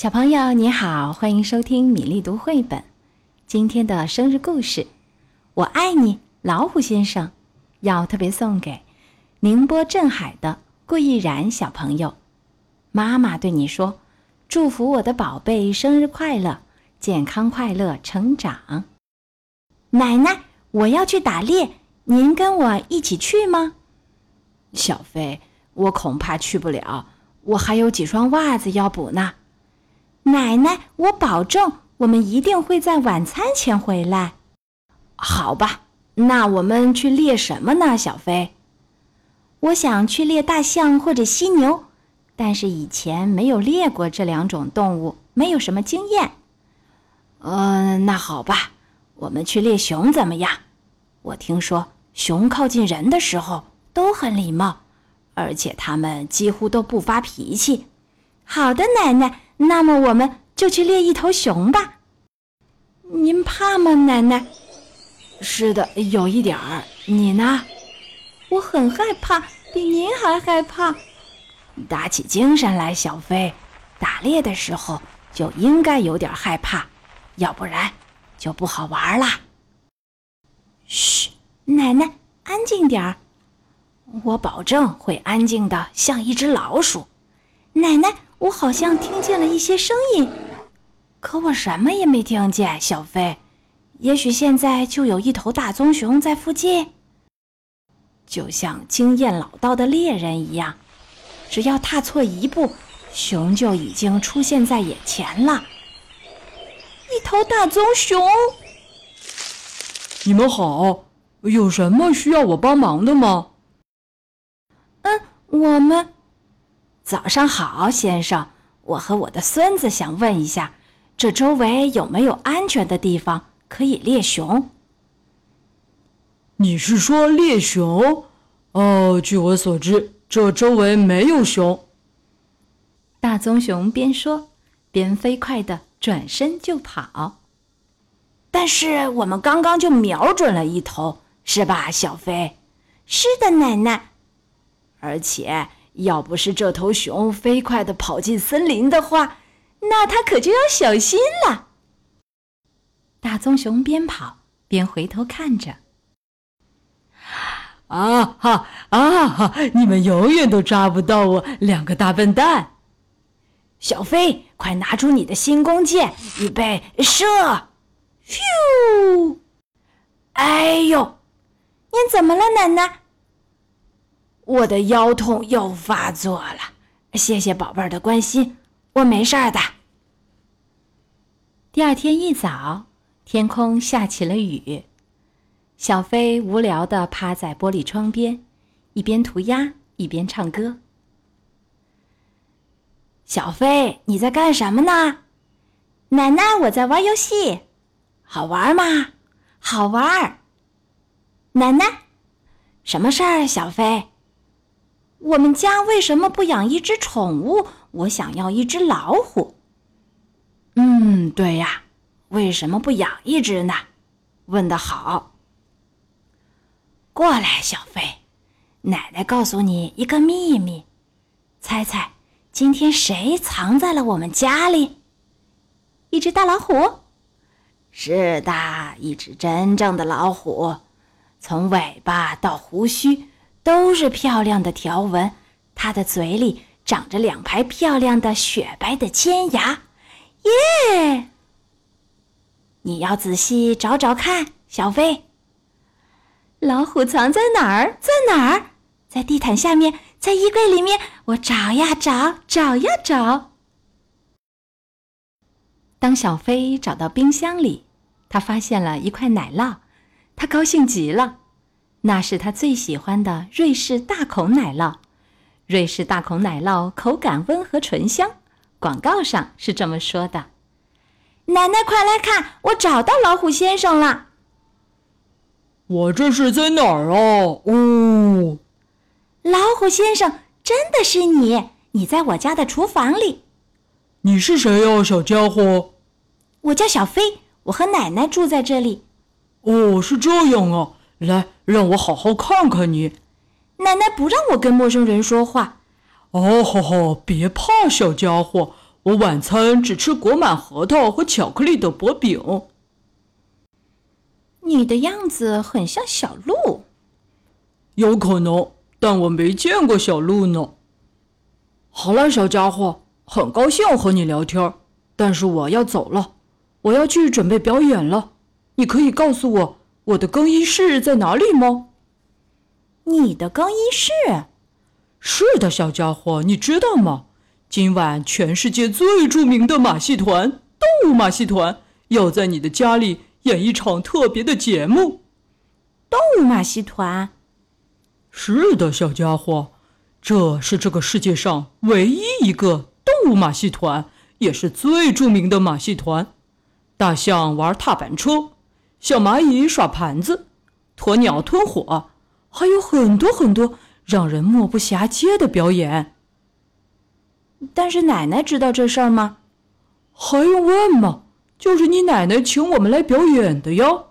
小朋友你好，欢迎收听米粒读绘本。今天的生日故事《我爱你，老虎先生》，要特别送给宁波镇海的顾毅然小朋友。妈妈对你说：“祝福我的宝贝生日快乐，健康快乐成长。”奶奶，我要去打猎，您跟我一起去吗？小飞，我恐怕去不了，我还有几双袜子要补呢。奶奶，我保证，我们一定会在晚餐前回来。好吧，那我们去猎什么呢？小飞，我想去猎大象或者犀牛，但是以前没有猎过这两种动物，没有什么经验。嗯，那好吧，我们去猎熊怎么样？我听说熊靠近人的时候都很礼貌，而且它们几乎都不发脾气。好的，奶奶。那么我们就去猎一头熊吧。您怕吗，奶奶？是的，有一点儿。你呢？我很害怕，比您还害怕。打起精神来，小飞。打猎的时候就应该有点害怕，要不然就不好玩啦。嘘，奶奶，安静点儿。我保证会安静的，像一只老鼠。奶奶。我好像听见了一些声音，可我什么也没听见。小飞，也许现在就有一头大棕熊在附近，就像经验老道的猎人一样，只要踏错一步，熊就已经出现在眼前了。一头大棕熊！你们好，有什么需要我帮忙的吗？嗯，我们。早上好，先生。我和我的孙子想问一下，这周围有没有安全的地方可以猎熊？你是说猎熊？哦，据我所知，这周围没有熊。大棕熊边说边飞快地转身就跑。但是我们刚刚就瞄准了一头，是吧，小飞？是的，奶奶。而且。要不是这头熊飞快地跑进森林的话，那它可就要小心了。大棕熊边跑边回头看着。啊哈啊哈！你们永远都抓不到我，两个大笨蛋！小飞，快拿出你的新弓箭，预备射！咻！哎呦，您怎么了，奶奶？我的腰痛又发作了，谢谢宝贝儿的关心，我没事儿的。第二天一早，天空下起了雨，小飞无聊的趴在玻璃窗边，一边涂鸦一边唱歌。小飞，你在干什么呢？奶奶，我在玩游戏，好玩吗？好玩。奶奶，什么事儿？小飞。我们家为什么不养一只宠物？我想要一只老虎。嗯，对呀，为什么不养一只呢？问得好。过来，小飞，奶奶告诉你一个秘密，猜猜今天谁藏在了我们家里？一只大老虎。是的，一只真正的老虎，从尾巴到胡须。都是漂亮的条纹，它的嘴里长着两排漂亮的雪白的尖牙，耶！你要仔细找找看，小飞。老虎藏在哪儿？在哪儿？在地毯下面，在衣柜里面。我找呀找，找呀找。当小飞找到冰箱里，他发现了一块奶酪，他高兴极了。那是他最喜欢的瑞士大孔奶酪。瑞士大孔奶酪口感温和醇香，广告上是这么说的。奶奶，快来看，我找到老虎先生了。我这是在哪儿啊？哦，老虎先生，真的是你！你在我家的厨房里。你是谁呀，小家伙？我叫小飞，我和奶奶住在这里。哦，是这样啊。来，让我好好看看你。奶奶不让我跟陌生人说话。哦，好好，别怕，小家伙，我晚餐只吃裹满核桃和巧克力的薄饼。你的样子很像小鹿。有可能，但我没见过小鹿呢。好了，小家伙，很高兴和你聊天，但是我要走了，我要去准备表演了。你可以告诉我我的更衣室在哪里吗？你的更衣室？是的，小家伙，你知道吗？今晚全世界最著名的马戏团——动物马戏团，要在你的家里演一场特别的节目。动物马戏团？是的，小家伙，这是这个世界上唯一一个动物马戏团，也是最著名的马戏团。大象玩踏板车，小蚂蚁耍盘子，鸵鸟吞火，还有很多很多。让人目不暇接的表演。但是奶奶知道这事儿吗？还用问吗？就是你奶奶请我们来表演的哟。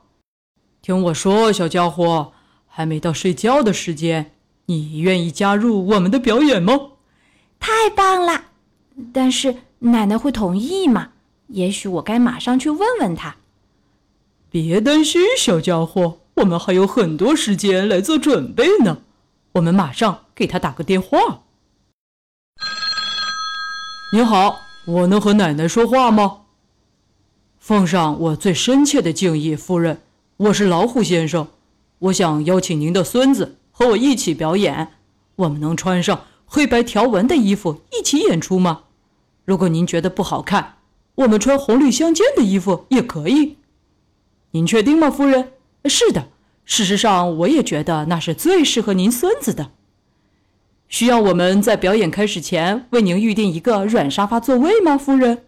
听我说，小家伙，还没到睡觉的时间，你愿意加入我们的表演吗？太棒了！但是奶奶会同意吗？也许我该马上去问问她。别担心，小家伙，我们还有很多时间来做准备呢。我们马上给他打个电话。您好，我能和奶奶说话吗？奉上我最深切的敬意，夫人，我是老虎先生，我想邀请您的孙子和我一起表演。我们能穿上黑白条纹的衣服一起演出吗？如果您觉得不好看，我们穿红绿相间的衣服也可以。您确定吗，夫人？是的。事实上，我也觉得那是最适合您孙子的。需要我们在表演开始前为您预定一个软沙发座位吗，夫人？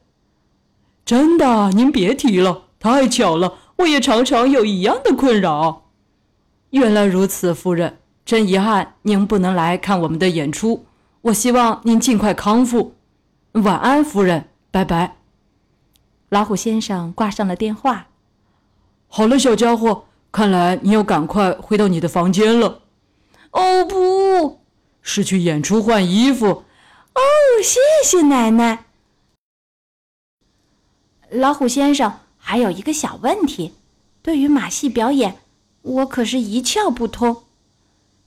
真的，您别提了，太巧了，我也常常有一样的困扰。原来如此，夫人，真遗憾您不能来看我们的演出。我希望您尽快康复。晚安，夫人，拜拜。老虎先生挂上了电话。好了，小家伙。看来你要赶快回到你的房间了。哦不，是去演出换衣服。哦，谢谢奶奶。老虎先生，还有一个小问题，对于马戏表演，我可是一窍不通。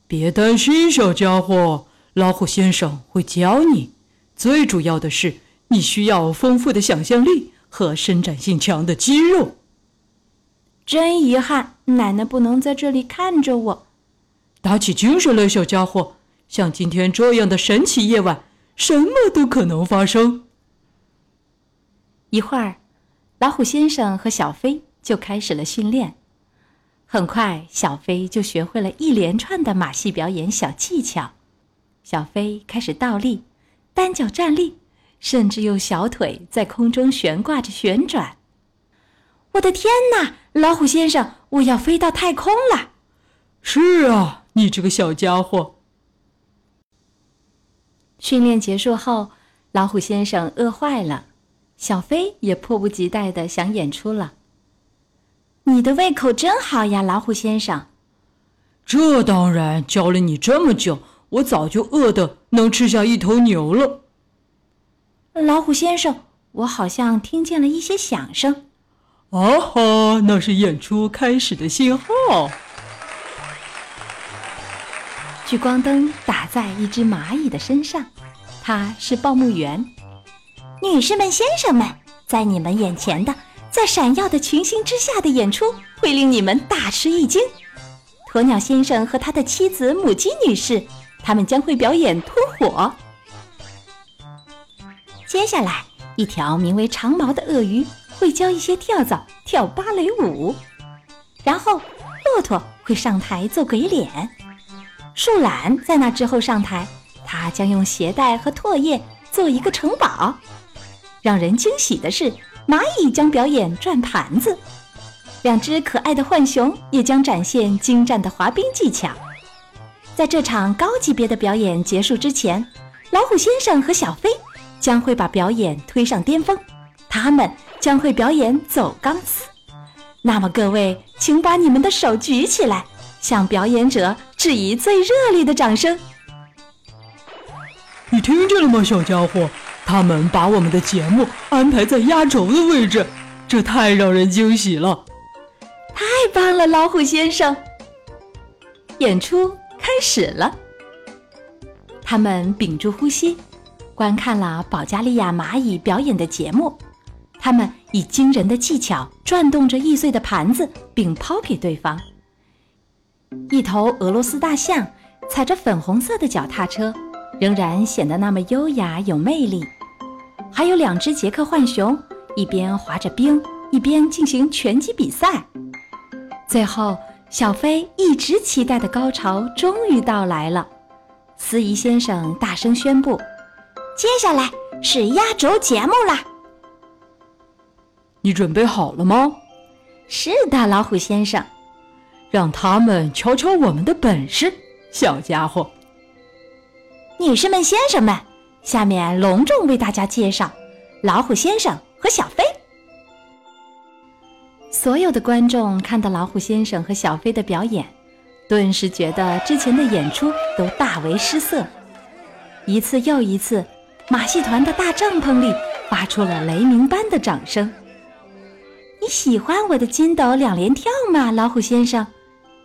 别担心，小家伙，老虎先生会教你。最主要的是，你需要丰富的想象力和伸展性强的肌肉。真遗憾，奶奶不能在这里看着我。打起精神来，小家伙！像今天这样的神奇夜晚，什么都可能发生。一会儿，老虎先生和小飞就开始了训练。很快，小飞就学会了一连串的马戏表演小技巧。小飞开始倒立、单脚站立，甚至用小腿在空中悬挂着旋转。我的天哪，老虎先生，我要飞到太空了！是啊，你这个小家伙。训练结束后，老虎先生饿坏了，小飞也迫不及待的想演出了。你的胃口真好呀，老虎先生。这当然，教了你这么久，我早就饿得能吃下一头牛了。老虎先生，我好像听见了一些响声。啊哈！那是演出开始的信号。聚光灯打在一只蚂蚁的身上，它是报幕员。女士们、先生们，在你们眼前的，在闪耀的群星之下的演出会令你们大吃一惊。鸵鸟先生和他的妻子母鸡女士，他们将会表演吞火。接下来，一条名为长毛的鳄鱼。会教一些跳蚤跳芭蕾舞，然后骆驼会上台做鬼脸，树懒在那之后上台，它将用鞋带和唾液做一个城堡。让人惊喜的是，蚂蚁将表演转盘子，两只可爱的浣熊也将展现精湛的滑冰技巧。在这场高级别的表演结束之前，老虎先生和小飞将会把表演推上巅峰，他们。将会表演走钢丝，那么各位，请把你们的手举起来，向表演者致以最热烈的掌声。你听见了吗，小家伙？他们把我们的节目安排在压轴的位置，这太让人惊喜了！太棒了，老虎先生！演出开始了，他们屏住呼吸，观看了保加利亚蚂蚁表演的节目。他们以惊人的技巧转动着易碎的盘子，并抛给对方。一头俄罗斯大象踩着粉红色的脚踏车，仍然显得那么优雅有魅力。还有两只捷克浣熊，一边滑着冰，一边进行拳击比赛。最后，小飞一直期待的高潮终于到来了。司仪先生大声宣布：“接下来是压轴节目啦！”你准备好了吗？是的，老虎先生。让他们瞧瞧我们的本事，小家伙。女士们、先生们，下面隆重为大家介绍老虎先生和小飞。所有的观众看到老虎先生和小飞的表演，顿时觉得之前的演出都大为失色。一次又一次，马戏团的大帐篷里发出了雷鸣般的掌声。你喜欢我的筋斗两连跳吗，老虎先生？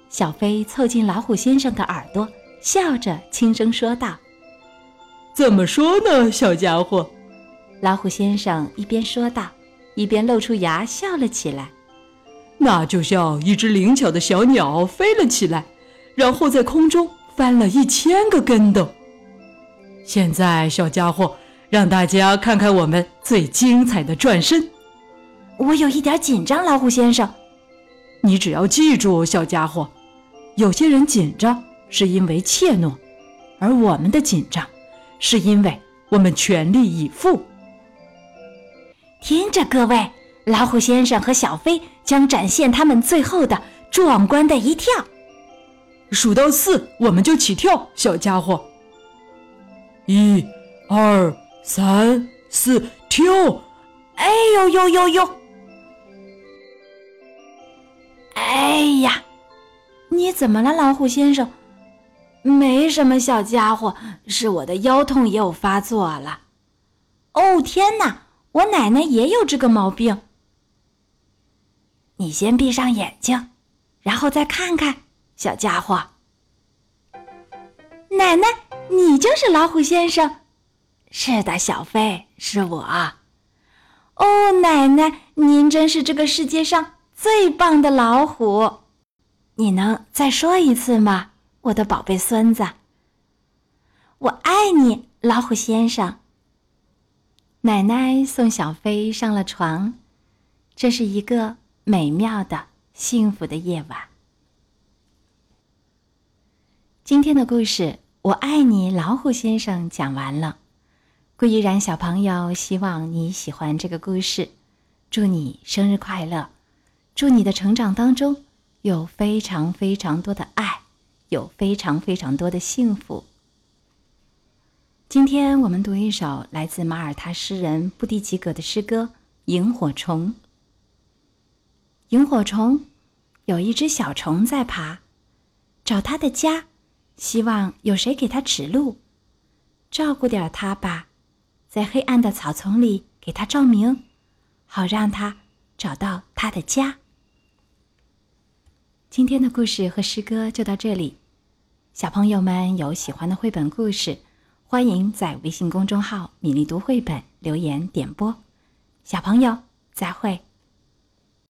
小飞凑近老虎先生的耳朵，笑着轻声说道：“怎么说呢，小家伙？”老虎先生一边说道，一边露出牙笑了起来。那就像一只灵巧的小鸟飞了起来，然后在空中翻了一千个跟斗。现在，小家伙，让大家看看我们最精彩的转身。我有一点紧张，老虎先生。你只要记住，小家伙，有些人紧张是因为怯懦，而我们的紧张是因为我们全力以赴。听着，各位，老虎先生和小飞将展现他们最后的壮观的一跳。数到四，我们就起跳，小家伙。一、二、三、四，跳！哎呦呦呦呦！你怎么了，老虎先生？没什么，小家伙，是我的腰痛又发作了。哦，天哪，我奶奶也有这个毛病。你先闭上眼睛，然后再看看，小家伙。奶奶，你就是老虎先生？是的，小飞，是我。哦，奶奶，您真是这个世界上……最棒的老虎，你能再说一次吗，我的宝贝孙子？我爱你，老虎先生。奶奶送小飞上了床，这是一个美妙的、幸福的夜晚。今天的故事《我爱你，老虎先生》讲完了。顾依然小朋友希望你喜欢这个故事，祝你生日快乐！祝你的成长当中有非常非常多的爱，有非常非常多的幸福。今天我们读一首来自马耳他诗人布迪吉格的诗歌《萤火虫》。萤火虫有一只小虫在爬，找它的家，希望有谁给它指路，照顾点它吧，在黑暗的草丛里给它照明，好让它找到它的家。今天的故事和诗歌就到这里，小朋友们有喜欢的绘本故事，欢迎在微信公众号“米粒读绘本”留言点播。小朋友，再会。